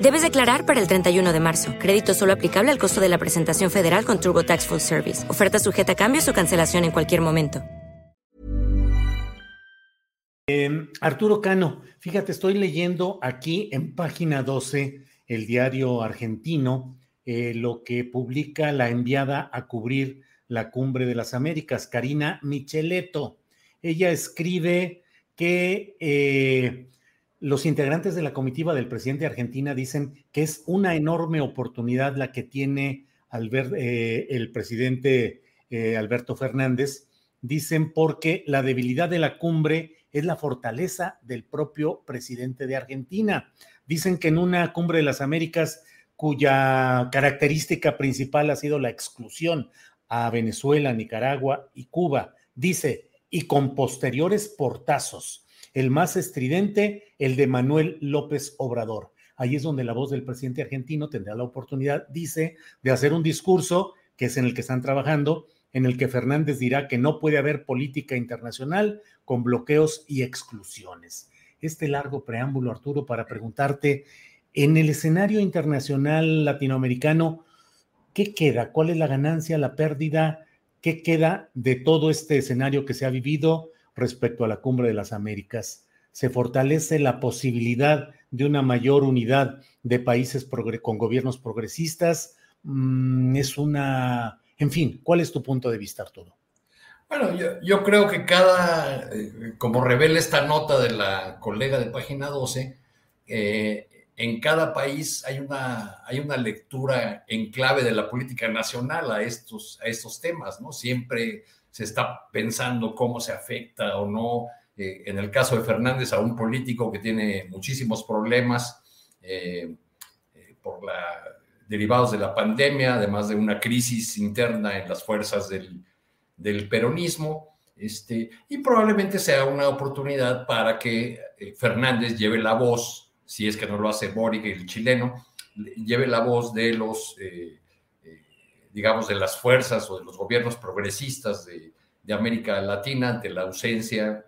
Debes declarar para el 31 de marzo. Crédito solo aplicable al costo de la presentación federal con TurboTax Full Service. Oferta sujeta a cambios o cancelación en cualquier momento. Em, Arturo Cano, fíjate, estoy leyendo aquí en página 12 el diario argentino eh, lo que publica la enviada a cubrir la cumbre de las Américas, Karina Micheletto. Ella escribe que eh, los integrantes de la comitiva del presidente de Argentina dicen que es una enorme oportunidad la que tiene eh, el presidente Alberto Fernández. Dicen porque la debilidad de la cumbre es la fortaleza del propio presidente de Argentina. Dicen que en una cumbre de las Américas cuya característica principal ha sido la exclusión a Venezuela, Nicaragua y Cuba, dice, y con posteriores portazos. El más estridente, el de Manuel López Obrador. Ahí es donde la voz del presidente argentino tendrá la oportunidad, dice, de hacer un discurso, que es en el que están trabajando, en el que Fernández dirá que no puede haber política internacional con bloqueos y exclusiones. Este largo preámbulo, Arturo, para preguntarte, en el escenario internacional latinoamericano, ¿qué queda? ¿Cuál es la ganancia, la pérdida? ¿Qué queda de todo este escenario que se ha vivido respecto a la cumbre de las Américas? ¿Se fortalece la posibilidad de una mayor unidad de países con gobiernos progresistas? Mm, es una en fin, ¿cuál es tu punto de vista, Arturo? Bueno, yo, creo que cada, eh, como revela esta nota de la colega de página 12, eh, en cada país hay una, hay una lectura en clave de la política nacional a estos, a estos temas, ¿no? Siempre se está pensando cómo se afecta o no, eh, en el caso de Fernández, a un político que tiene muchísimos problemas por la derivados de la pandemia, además de una crisis interna en las fuerzas del, peronismo, este, y probablemente sea una oportunidad para que eh, Fernández lleve la voz, si es que no lo hace Boric, el chileno, lleve la voz de los, eh, eh, digamos, de las fuerzas o de los gobiernos progresistas de, América Latina ante la ausencia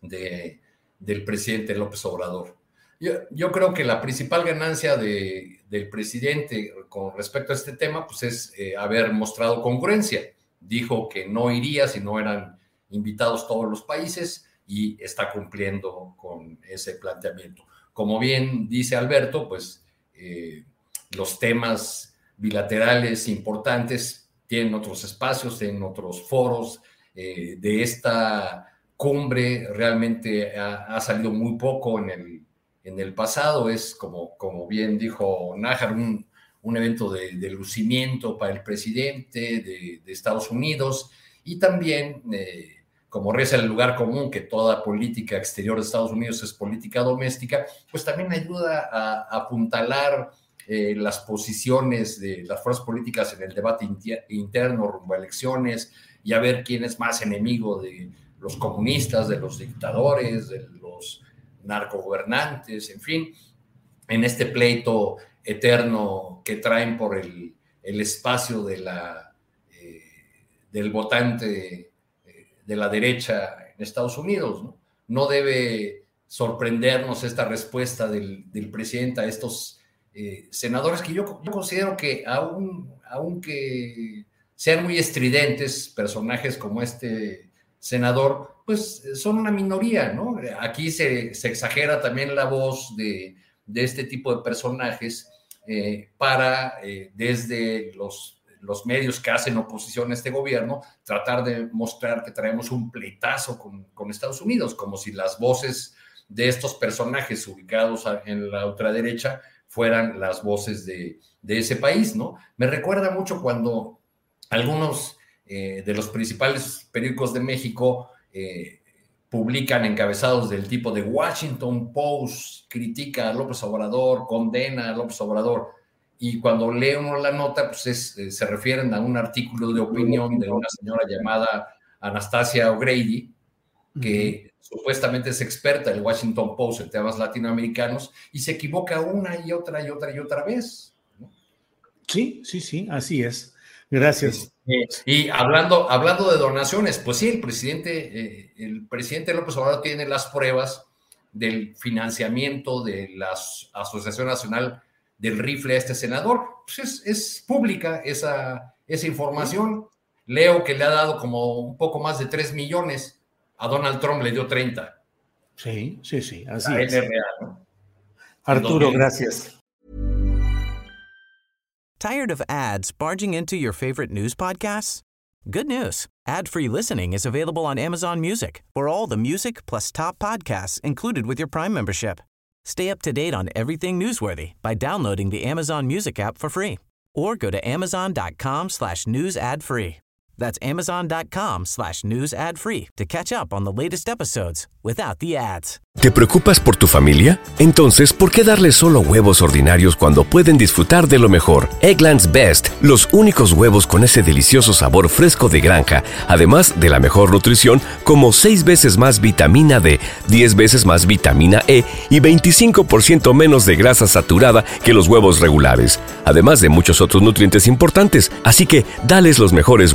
de, del presidente López Obrador. Yo, creo que la principal ganancia del presidente con respecto a este tema pues es eh, haber mostrado congruencia. Dijo que no iría si no eran invitados todos los países y está cumpliendo con ese planteamiento. Como bien dice Alberto, pues eh, los temas bilaterales importantes tienen otros espacios, tienen otros foros. Eh, de esta cumbre realmente ha salido muy poco en el en el pasado es, como, como bien dijo Nájar, un, evento de, lucimiento para el presidente de, Estados Unidos y también, eh, como reza el lugar común, que toda política exterior de Estados Unidos es política doméstica, pues también ayuda a, apuntalar eh, las posiciones de las fuerzas políticas en el debate interno rumbo a elecciones y a ver quién es más enemigo de los comunistas, de los dictadores, de los narcogobernantes, en fin, en este pleito eterno que traen por el, espacio de la, eh, del votante de la derecha en Estados Unidos. No, debe sorprendernos esta respuesta del, presidente a estos eh, senadores que yo, considero que aún, aunque sean muy estridentes, personajes como este senador, pues son una minoría, ¿no? Aquí se, exagera también la voz de, este tipo de personajes eh, para, desde los, los medios que hacen oposición a este gobierno, tratar de mostrar que traemos un pleitazo con, con Estados Unidos, como si las voces de estos personajes ubicados en la ultraderecha fueran las voces de, de ese país, ¿no? Me recuerda mucho cuando algunos eh, de los principales periódicos de México eh, publican encabezados del tipo de Washington Post, critica a López Obrador, condena a López Obrador, y cuando lee uno la nota, pues eh, se refieren a un artículo de opinión de una señora llamada Anastasia O'Grady, que supuestamente es experta en el Washington Post en temas latinoamericanos, y se equivoca una y otra y otra y otra vez. Sí, sí, sí, así es. Gracias. y hablando, hablando de donaciones, pues sí, el presidente, eh, el presidente López Obrador tiene las pruebas del financiamiento de la Asociación Nacional del Rifle a este senador. Pues es, pública esa, esa información. Leo que le ha dado como un poco más de 3 millones. A Donald Trump le dio 30. Sí, sí, sí, así es. Arturo, gracias. ¿Tired of ads barging into your favorite news podcasts? Good news. Ad-free listening is available on Amazon Music for all the music plus top podcasts included with your Prime membership. Stay up to date on everything newsworthy by downloading the Amazon Music app for free or go to amazon.com slash news ad free. That's amazon.com slash news ad free to catch up on the latest episodes without the ads. ¿Te preocupas por tu familia? Entonces, ¿por qué darles solo huevos ordinarios cuando pueden disfrutar de lo mejor? Eggland's Best, los únicos huevos con ese delicioso sabor fresco de granja, además de la mejor nutrición, como 6 veces más vitamina D, 10 veces más vitamina E y 25% menos de grasa saturada que los huevos regulares, además de muchos otros nutrientes importantes. Así que, dales los mejores